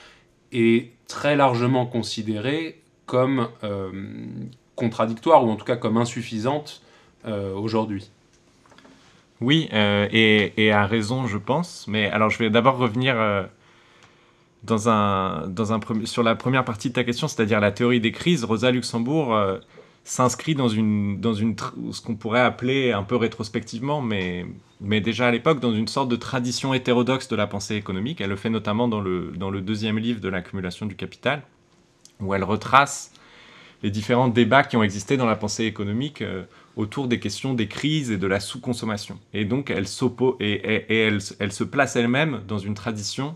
est très largement considérée comme euh, contradictoire, ou en tout cas comme insuffisante aujourd'hui. Oui, et, et, à raison, je pense. Mais alors, je vais d'abord revenir dans un, sur la première partie de ta question, c'est-à-dire la théorie des crises, Rosa Luxembourg euh, s'inscrit dans, une, dans une, ce qu'on pourrait appeler un peu rétrospectivement, mais, mais déjà à l'époque, dans une sorte de tradition hétérodoxe de la pensée économique. Elle le fait notamment dans le, dans le deuxième livre de l'accumulation du capital, où elle retrace les différents débats qui ont existé dans la pensée économique euh, autour des questions des crises et de la sous-consommation. Et donc elle, et, et, et elle, elle, se place elle-même dans une tradition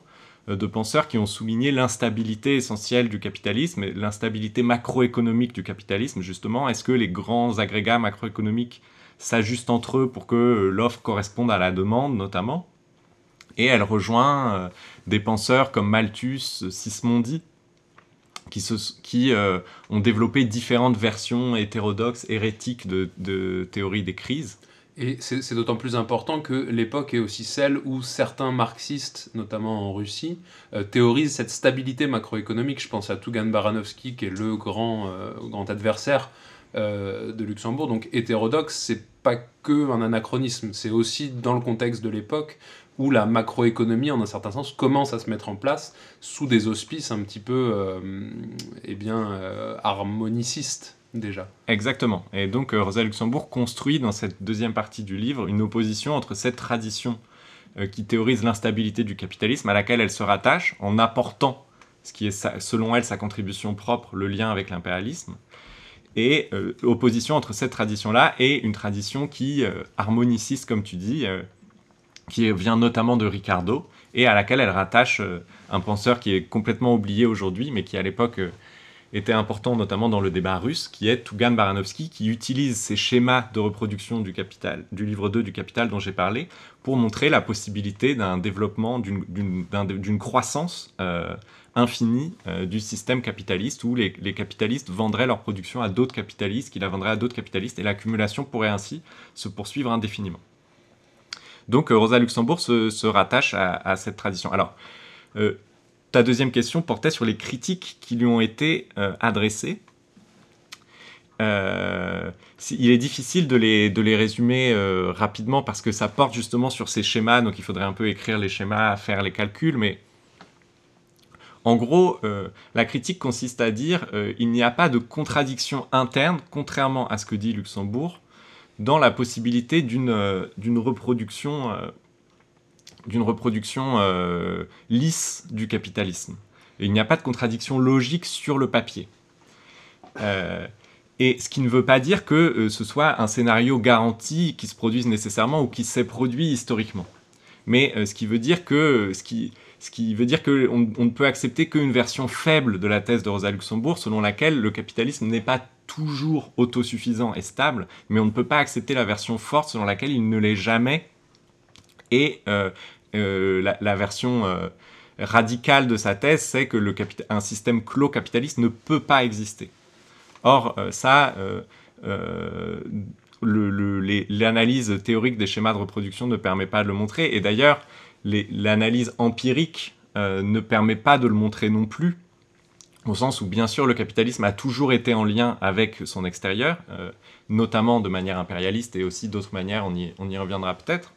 de penseurs qui ont souligné l'instabilité essentielle du capitalisme, l'instabilité macroéconomique du capitalisme, justement. Est-ce que les grands agrégats macroéconomiques s'ajustent entre eux pour que euh, l'offre corresponde à la demande, notamment? Et elle rejoint euh, des penseurs comme Malthus, Sismondi, qui, qui ont développé différentes versions hétérodoxes, hérétiques de théorie des crises. Et c'est d'autant plus important que l'époque est aussi celle où certains marxistes, notamment en Russie, euh, théorisent cette stabilité macroéconomique. Je pense à Tugan Baranovsky, qui est le grand, euh, grand adversaire euh, de Luxembourg. Donc hétérodoxe, c'est pas que un anachronisme, c'est aussi dans le contexte de l'époque où la macroéconomie, en un certain sens, commence à se mettre en place sous des auspices un petit peu eh bien, harmonicistes déjà. Exactement. Et donc euh, Rosa Luxembourg construit dans cette deuxième partie du livre une opposition entre cette tradition euh, qui théorise l'instabilité du capitalisme à laquelle elle se rattache en apportant ce qui est selon elle sa contribution propre, le lien avec l'impérialisme, et euh, opposition entre cette tradition-là et une tradition qui, harmoniciste comme tu dis, qui vient notamment de Ricardo, et à laquelle elle rattache un penseur qui est complètement oublié aujourd'hui, mais qui à l'époque était important notamment dans le débat russe, qui est Tugan Baranovsky, qui utilise ces schémas de reproduction du capital, du livre 2 du Capital dont j'ai parlé, pour montrer la possibilité d'un développement, d'une croissance euh, infinie euh, du système capitaliste, où les, capitalistes vendraient leur production à d'autres capitalistes, qui la vendraient à d'autres capitalistes, et l'accumulation pourrait ainsi se poursuivre indéfiniment. Donc euh, Rosa Luxembourg se, rattache à, cette tradition. Alors, ta deuxième question portait sur les critiques qui lui ont été euh, adressées. euh, il est difficile de les, résumer euh, rapidement parce que ça porte justement sur ces schémas, donc il faudrait un peu écrire les schémas, faire les calculs, mais en gros, la critique consiste à dire il n'y a pas de contradiction interne, contrairement à ce que dit Luxembourg, dans la possibilité d'une reproduction, d'une reproduction lisse du capitalisme. il n'y a pas de contradiction logique sur le papier. Et ce qui ne veut pas dire que euh, ce soit un scénario garanti qui se produise nécessairement ou qui s'est produit historiquement. Mais euh, ce qui veut dire que ce qui, ce qui veut dire on ne peut accepter qu'une version faible de la thèse de Rosa Luxembourg, selon laquelle le capitalisme n'est pas toujours autosuffisant et stable, mais on ne peut pas accepter la version forte selon laquelle il ne l'est jamais. Et euh, la, la, version radicale de sa thèse, c'est que le un système clos capitaliste ne peut pas exister. Or, euh, ça, euh, euh, l'analyse théorique des schémas de reproduction ne permet pas de le montrer. Et d'ailleurs, l'analyse empirique ne permet pas de le montrer non plus, au sens où bien sûr le capitalisme a toujours été en lien avec son extérieur, notamment de manière impérialiste et aussi d'autres manières, on y reviendra peut-être.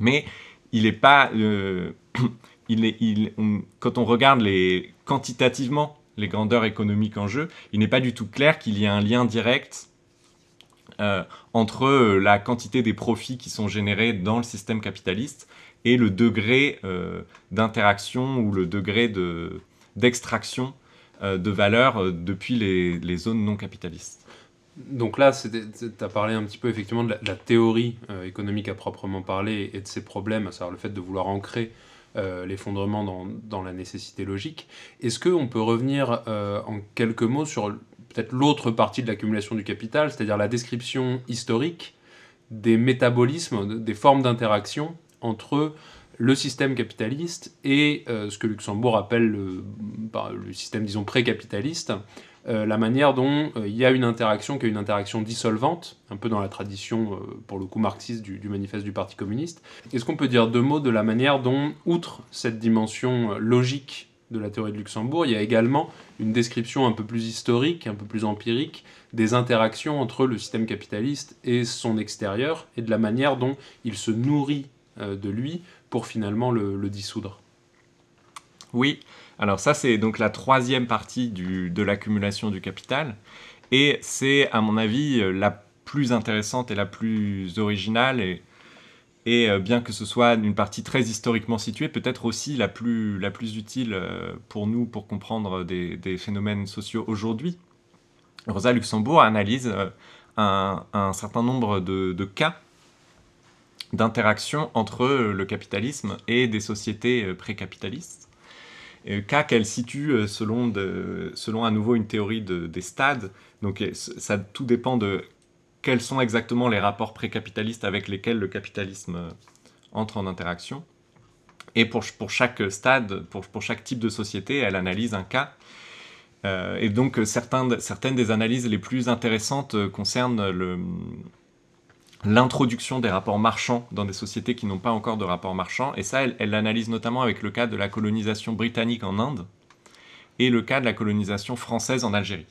Mais il n'est pas... il, quand on regarde les, quantitativement les grandeurs économiques en jeu, il n'est pas du tout clair qu'il y ait un lien direct euh, entre euh, la quantité des profits qui sont générés dans le système capitaliste et le degré euh, d'interaction ou le degré d'extraction de, valeur depuis les, zones non capitalistes. Donc là, tu as parlé un petit peu effectivement de la, théorie économique à proprement parler et de ses problèmes, à savoir le fait de vouloir ancrer euh, l'effondrement dans, la nécessité logique. Est-ce qu'on peut revenir euh, en quelques mots sur peut-être l'autre partie de l'accumulation du capital, c'est-à-dire la description historique des métabolismes, des formes d'interaction entre le système capitaliste et euh, ce que Luxembourg appelle le, bah, le système, disons, pré-capitaliste, euh, la manière dont euh, il y a une interaction qui est une interaction dissolvante, un peu dans la tradition, euh, pour le coup, marxiste du, manifeste du Parti communiste. Est-ce qu'on peut dire deux mots de la manière dont, outre cette dimension logique de la théorie de Luxembourg, il y a également une description un peu plus historique, un peu plus empirique, des interactions entre le système capitaliste et son extérieur, et de la manière dont il se nourrit de lui pour finalement le dissoudre? Oui, alors ça, c'est donc la troisième partie de l'accumulation du capital. Et c'est, à mon avis, euh, la plus intéressante et la plus originale. Et, euh, bien que ce soit une partie très historiquement située, peut-être aussi la plus, utile euh, pour nous pour comprendre des, phénomènes sociaux aujourd'hui. Rosa Luxembourg analyse un, certain nombre de cas d'interaction entre le capitalisme et des sociétés précapitalistes cas qu'elle situe euh, selon, selon à nouveau une théorie des stades. Donc ça tout dépend de quels sont exactement les rapports précapitalistes avec lesquels le capitalisme euh, entre en interaction. Et pour, chaque stade, pour, chaque type de société, elle analyse un cas. Euh, et donc certaines des analyses les plus intéressantes concernent le, l'introduction des rapports marchands dans des sociétés qui n'ont pas encore de rapports marchands. Et ça, elle l'analyse notamment avec le cas de la colonisation britannique en Inde et le cas de la colonisation française en Algérie.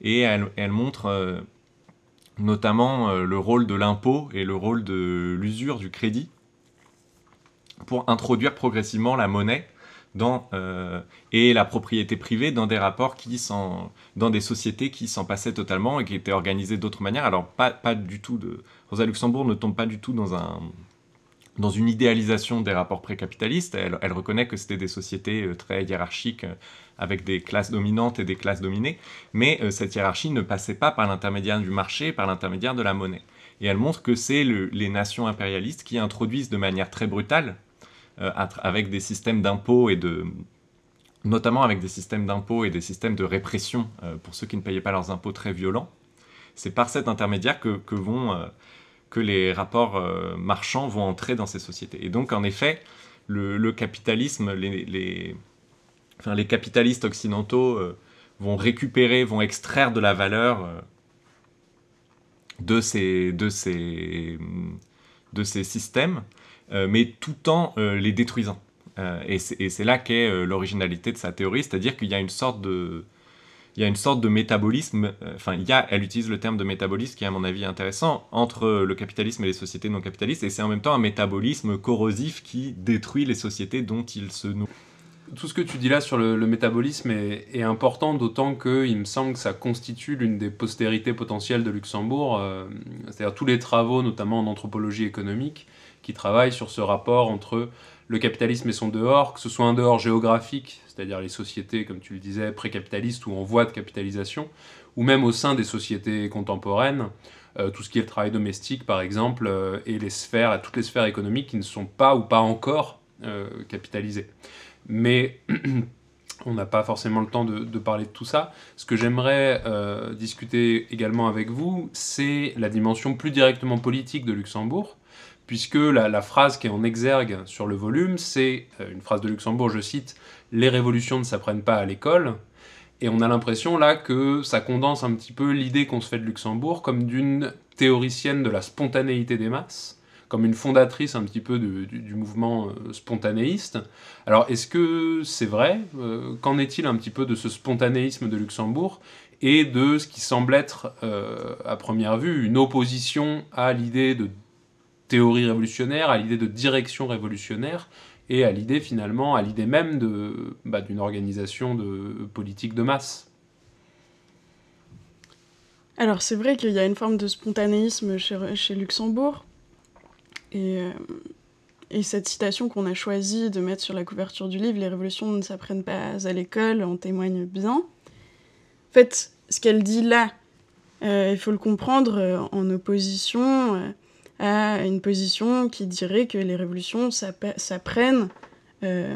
Et elle, montre euh, notamment euh, le rôle de l'impôt et le rôle de l'usure du crédit pour introduire progressivement la monnaie dans, euh, et la propriété privée dans des rapports qui sont dans des sociétés qui s'en passaient totalement et qui étaient organisées d'autres manières. Alors pas, du tout de Rosa Luxembourg ne tombe pas du tout dans un dans une idéalisation des rapports précapitalistes. Elle, elle reconnaît que c'était des sociétés euh, très hiérarchiques euh, avec des classes dominantes et des classes dominées, mais cette hiérarchie ne passait pas par l'intermédiaire du marché, par l'intermédiaire de la monnaie. Et elle montre que c'est les nations impérialistes qui introduisent de manière très brutale avec des systèmes d'impôts et de notamment avec des systèmes d'impôts et des systèmes de répression euh, pour ceux qui ne payaient pas leurs impôts très violents. C'est par cet intermédiaire que, vont, euh, que les rapports marchands vont entrer dans ces sociétés. Et donc, en effet, le, capitalisme, les, enfin, les, capitalistes occidentaux vont récupérer, vont extraire de la valeur de ces, de ces, de ces systèmes euh, mais tout en euh, les détruisant. Euh, et c'est là qu'est l'originalité de sa théorie, c'est-à-dire qu'il y a une sorte de, il y a une sorte de métabolisme, euh, enfin, il elle utilise le terme de métabolisme qui est à mon avis intéressant, entre le capitalisme et les sociétés non capitalistes, et c'est en même temps un métabolisme corrosif qui détruit les sociétés dont il se nourrit. Tout ce que tu dis là sur le, métabolisme est, important, d'autant qu'il me semble que ça constitue l'une des postérités potentielles de Luxembourg, euh, c'est-à-dire tous les travaux, notamment en anthropologie économique, qui travaillent sur ce rapport entre le capitalisme et son dehors, que ce soit un dehors géographique, c'est-à-dire les sociétés, comme tu le disais, précapitalistes ou en voie de capitalisation, ou même au sein des sociétés contemporaines, euh, tout ce qui est le travail domestique par exemple, euh, et les sphères, toutes les sphères économiques qui ne sont pas ou pas encore euh, capitalisées. Mais on n'a pas forcément le temps de, parler de tout ça. Ce que j'aimerais discuter également avec vous, c'est la dimension plus directement politique de Luxembourg, puisque la, phrase qui est en exergue sur le volume, c'est euh, une phrase de Luxembourg, je cite, Les révolutions ne s'apprennent pas à l'école. Et on a l'impression là que ça condense un petit peu l'idée qu'on se fait de Luxembourg comme d'une théoricienne de la spontanéité des masses, comme une fondatrice un petit peu du, mouvement euh, spontanéiste. Alors est-ce que c'est vrai euh, Qu'en est-il un petit peu de ce spontanéisme de Luxembourg et de ce qui semble être, à première vue, une opposition à l'idée de théorie révolutionnaire, à l'idée de direction révolutionnaire, et à l'idée finalement, à l'idée même de, bah, d'une organisation de politique de masse. Alors c'est vrai qu'il y a une forme de spontanéisme chez, Luxembourg, et, euh, et cette citation qu'on a choisi de mettre sur la couverture du livre, Les révolutions ne s'apprennent pas à l'école, en témoigne bien. En fait, ce qu'elle dit là, euh, il faut le comprendre euh, en opposition à une position qui dirait que les révolutions s'apprennent euh,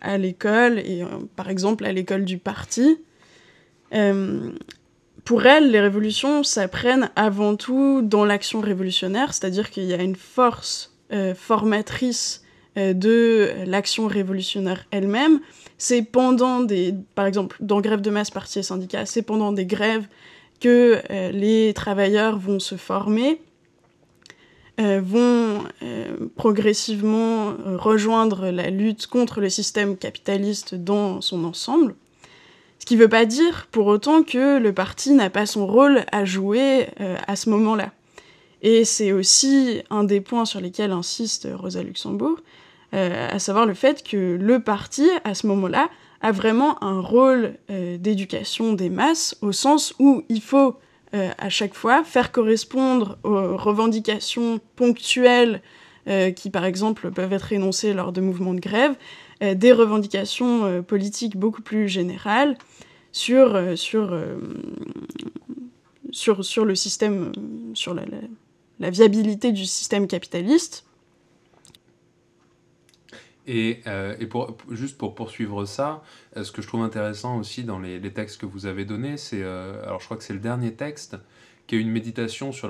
à l'école, et euh, par exemple à l'école du parti. Euh, pour elle, les révolutions s'apprennent avant tout dans l'action révolutionnaire, c'est-à-dire qu'il y a une force formatrice de l'action révolutionnaire elle-même. C'est pendant des, par exemple, dans grève de masse, parti et syndicats, c'est pendant des grèves que les travailleurs vont se former euh, vont euh, progressivement euh, rejoindre la lutte contre le système capitaliste dans son ensemble. Ce qui ne veut pas dire pour autant que le parti n'a pas son rôle à jouer à ce moment-là. Et c'est aussi un des points sur lesquels insiste Rosa Luxembourg, à savoir le fait que le parti, à ce moment-là, a vraiment un rôle d'éducation des masses, au sens où il faut euh, à chaque fois, faire correspondre aux revendications ponctuelles euh, qui, par exemple, peuvent être énoncées lors de mouvements de grève, euh, des revendications politiques beaucoup plus générales sur, sur, sur, sur le système, sur la viabilité du système capitaliste et, euh, et pour, juste pour poursuivre ça, euh, ce que je trouve intéressant aussi dans les, textes que vous avez donnés, c'est, euh, alors je crois que c'est le dernier texte, qui est une méditation sur,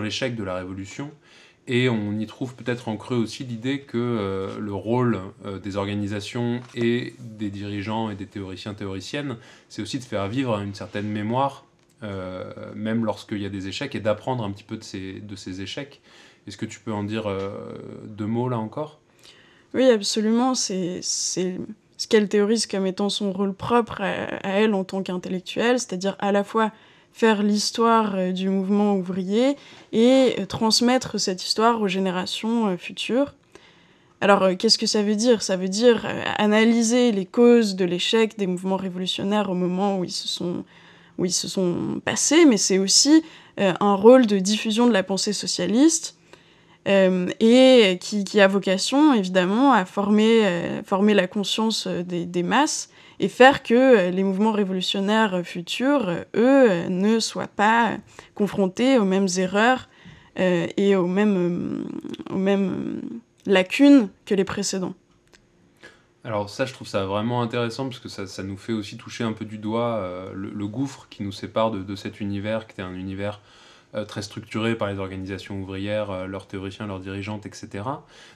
l'échec de la révolution, et on y trouve peut-être en creux aussi l'idée que le rôle des organisations et des dirigeants et des théoriciens théoriciennes, c'est aussi de faire vivre une certaine mémoire, même lorsqu'il y a des échecs, et d'apprendre un petit peu de ces échecs. Est-ce que tu peux en dire deux mots là encore? Oui, absolument. C'est ce qu'elle théorise comme étant son rôle propre à, elle en tant qu'intellectuelle, c'est-à-dire à la fois faire l'histoire euh, du mouvement ouvrier et euh, transmettre cette histoire aux générations euh, futures. Alors, qu'est-ce que ça veut dire? Ça veut dire analyser les causes de l'échec des mouvements révolutionnaires au moment où ils se sont, où ils se sont passés, mais c'est aussi un rôle de diffusion de la pensée socialiste et qui, a vocation évidemment à former, euh, former la conscience euh, des, masses et faire que les mouvements révolutionnaires futurs, eux, ne soient pas confrontés aux mêmes erreurs et aux mêmes, aux mêmes lacunes que les précédents. Alors ça, je trouve ça vraiment intéressant parce que ça, nous fait aussi toucher un peu du doigt le, gouffre qui nous sépare de, de, cet univers qui était un univers euh, très structuré par les organisations ouvrières, euh, leurs théoriciens, leurs dirigeantes, etc.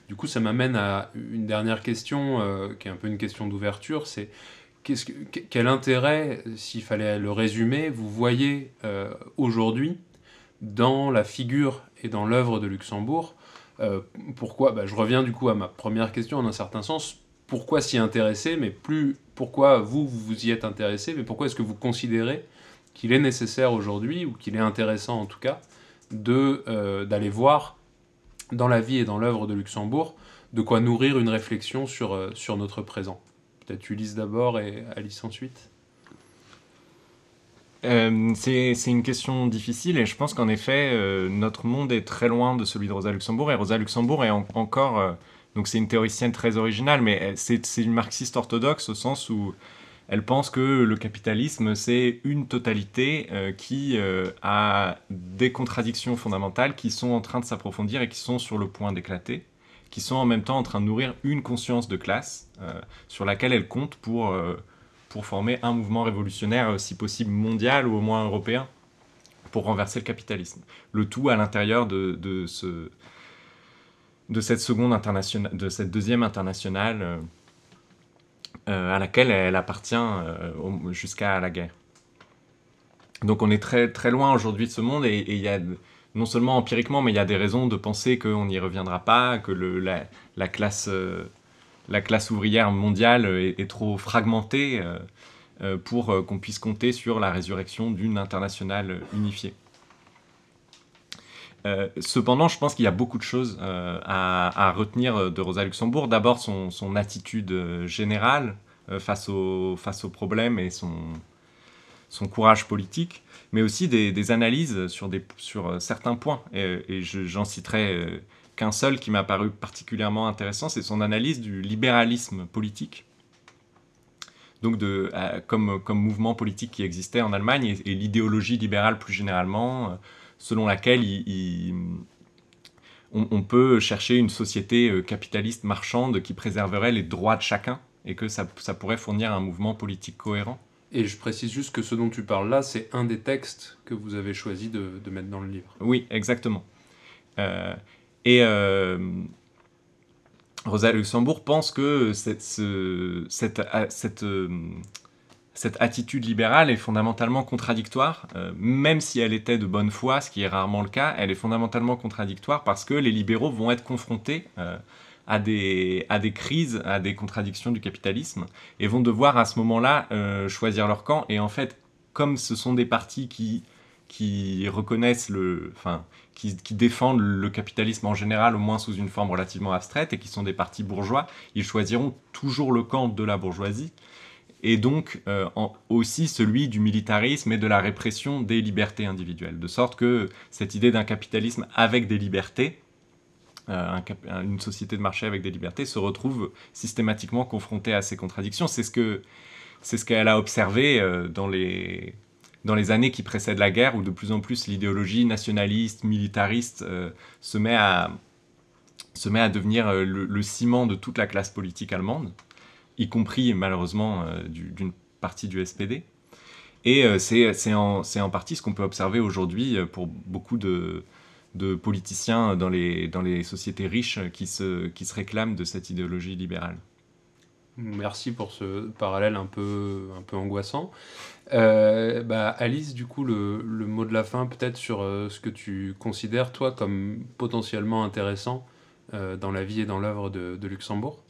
Du coup, ça m'amène à une dernière question, euh, qui est un peu une question d'ouverture, c'est quel intérêt, s'il fallait le résumer, vous voyez aujourd'hui dans la figure et dans l'œuvre de Luxembourg Pourquoi bah, Je reviens du coup à ma première question en un certain sens. pourquoi s'y intéresser, mais plus pourquoi vous, vous y êtes intéressé, mais pourquoi est-ce que vous considérez qu'il est nécessaire aujourd'hui, ou qu'il est intéressant en tout cas, de d'aller voir dans la vie et dans l'œuvre de Luxembourg de quoi nourrir une réflexion sur, sur notre présent. Peut-être Ulysse d'abord et Alice ensuite. Euh, c'est une question difficile et je pense qu'en effet, euh, notre monde est très loin de celui de Rosa Luxembourg et Rosa Luxembourg est encore, euh, donc c'est une théoricienne très originale, mais c'est une marxiste orthodoxe au sens où elle pense que le capitalisme c'est une totalité qui a des contradictions fondamentales qui sont en train de s'approfondir et qui sont sur le point d'éclater, qui sont en même temps en train de nourrir une conscience de classe sur laquelle elle compte pour pour former un mouvement révolutionnaire, euh, si possible mondial ou au moins européen, pour renverser le capitalisme. Le tout à l'intérieur de, de, ce, de cette seconde de cette deuxième internationale euh, euh, à laquelle elle appartient jusqu'à la guerre. Donc on est très, très loin aujourd'hui de ce monde et il y a non seulement empiriquement, mais il y a des raisons de penser qu'on n'y reviendra pas, que le, la, la, classe la classe ouvrière mondiale est, trop fragmentée euh, euh, pour euh, qu'on puisse compter sur la résurrection d'une internationale unifiée. Cependant, je pense qu'il y a beaucoup de choses à, retenir de Rosa Luxembourg. D'abord, son, attitude générale face, aux problèmes et son, courage politique, mais aussi des, analyses sur, certains points. Et, j'en citerai qu'un seul qui m'a paru particulièrement intéressant, c'est son analyse du libéralisme politique. Donc de, euh, comme, mouvement politique qui existait en Allemagne et, l'idéologie libérale plus généralement, euh, selon laquelle il, on, peut chercher une société euh, capitaliste marchande qui préserverait les droits de chacun et que ça, ça pourrait fournir un mouvement politique cohérent. Et je précise juste que ce dont tu parles là, c'est un des textes que vous avez choisi de, de mettre dans le livre. Oui, exactement. Euh, et euh, Rosa Luxembourg pense que cette, cette, cette, cette, attitude libérale est fondamentalement contradictoire, euh, même si elle était de bonne foi, ce qui est rarement le cas, elle est fondamentalement contradictoire parce que les libéraux vont être confrontés à, des, à des crises, à des contradictions du capitalisme, et vont devoir à ce moment-là choisir leur camp. Et en fait, comme ce sont des partis qui qui reconnaissent le, enfin, qui, défendent le capitalisme en général, au moins sous une forme relativement abstraite, et qui sont des partis bourgeois, ils choisiront toujours le camp de la bourgeoisie, et donc euh, aussi celui du militarisme et de la répression des libertés individuelles. De sorte que cette idée d'un capitalisme avec des libertés, euh, une société de marché avec des libertés, se retrouve systématiquement confrontée à ces contradictions. C'est ce que ce qu'elle a observé euh, dans les dans les années qui précèdent la guerre, où de plus en plus l'idéologie nationaliste, militariste se, met à, se met à devenir le, ciment de toute la classe politique allemande, y compris malheureusement euh, d'une partie du SPD. Et c'est en, en, partie ce qu'on peut observer aujourd'hui pour beaucoup de, de, politiciens dans les, dans les sociétés riches qui se, qui se réclament de cette idéologie libérale. Merci pour ce parallèle un peu, un peu angoissant. Euh, bah, Alice, du coup, le, le, mot de la fin peut-être sur euh, ce que tu considères, toi, comme potentiellement intéressant euh, dans la vie et dans l'œuvre de, Luxembourg?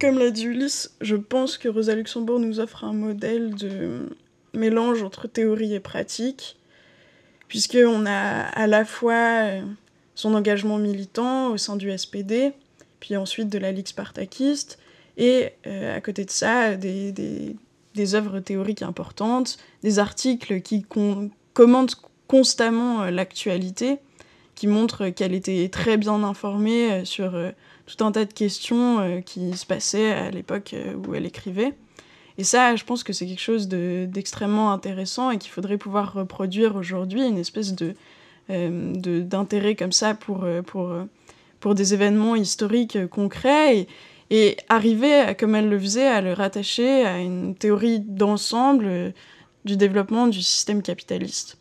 Comme l'a dit Ulysse, je pense que Rosa Luxembourg nous offre un modèle de mélange entre théorie et pratique, puisqu'on a à la fois son engagement militant au sein du SPD, puis ensuite de la Ligue spartakiste, et euh, à côté de ça, des, des, œuvres théoriques importantes, des articles qui commentent constamment euh, l'actualité, qui montrent qu'elle était très bien informée euh, sur tout un tas de questions qui se passaient à l'époque où elle écrivait. Et ça, je pense que c'est quelque chose d'extrêmement intéressant et qu'il faudrait pouvoir reproduire aujourd'hui, une espèce de d'intérêt comme ça pour, pour pour des événements historiques euh, concrets et, arriver, comme elle le faisait, à le rattacher à une théorie d'ensemble euh, du développement du système capitaliste.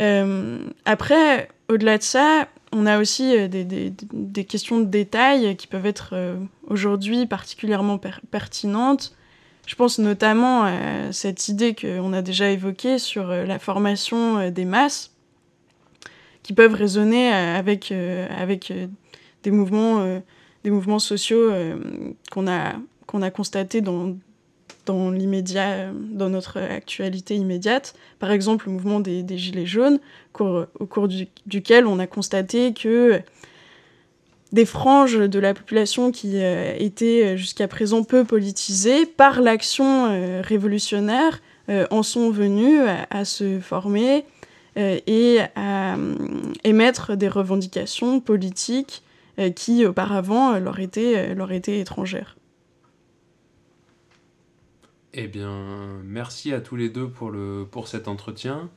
Euh, après, au-delà de ça, on a aussi des, des, questions de détail qui peuvent être aujourd'hui particulièrement pertinentes. Je pense notamment à cette idée qu'on a déjà évoquée sur la formation des masses qui peuvent résonner euh, avec, euh, avec euh, des mouvements des mouvements sociaux qu'on a, qu'on a constatés dans, dans l'immédiat, dans notre actualité immédiate. Par exemple, le mouvement des, Gilets jaunes, au cours duquel on a constaté que des franges de la population qui euh, étaient jusqu'à présent peu politisées, par l'action euh, révolutionnaire, euh, en sont venues à, se former et à émettre des revendications politiques qui auparavant leur étaient étrangères. Eh bien, merci à tous les deux pour, cet entretien.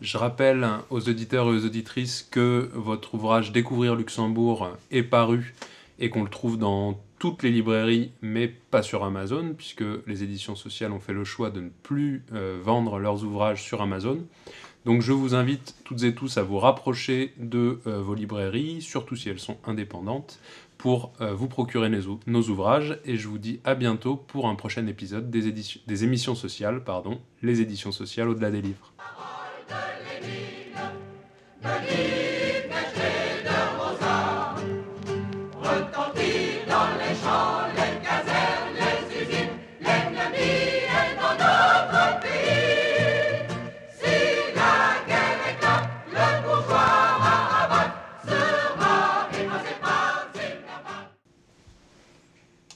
Je rappelle aux auditeurs et aux auditrices que votre ouvrage Découvrir Luxembourg est paru et qu'on le trouve dans toutes les librairies, mais pas sur Amazon, puisque les éditions sociales ont fait le choix de ne plus euh, vendre leurs ouvrages sur Amazon. Donc je vous invite toutes et tous à vous rapprocher de euh, vos librairies, surtout si elles sont indépendantes, pour euh, vous procurer nos, ouvrages. Et je vous dis à bientôt pour un prochain épisode des, éditions, des émissions sociales, pardon, les éditions sociales au-delà des livres.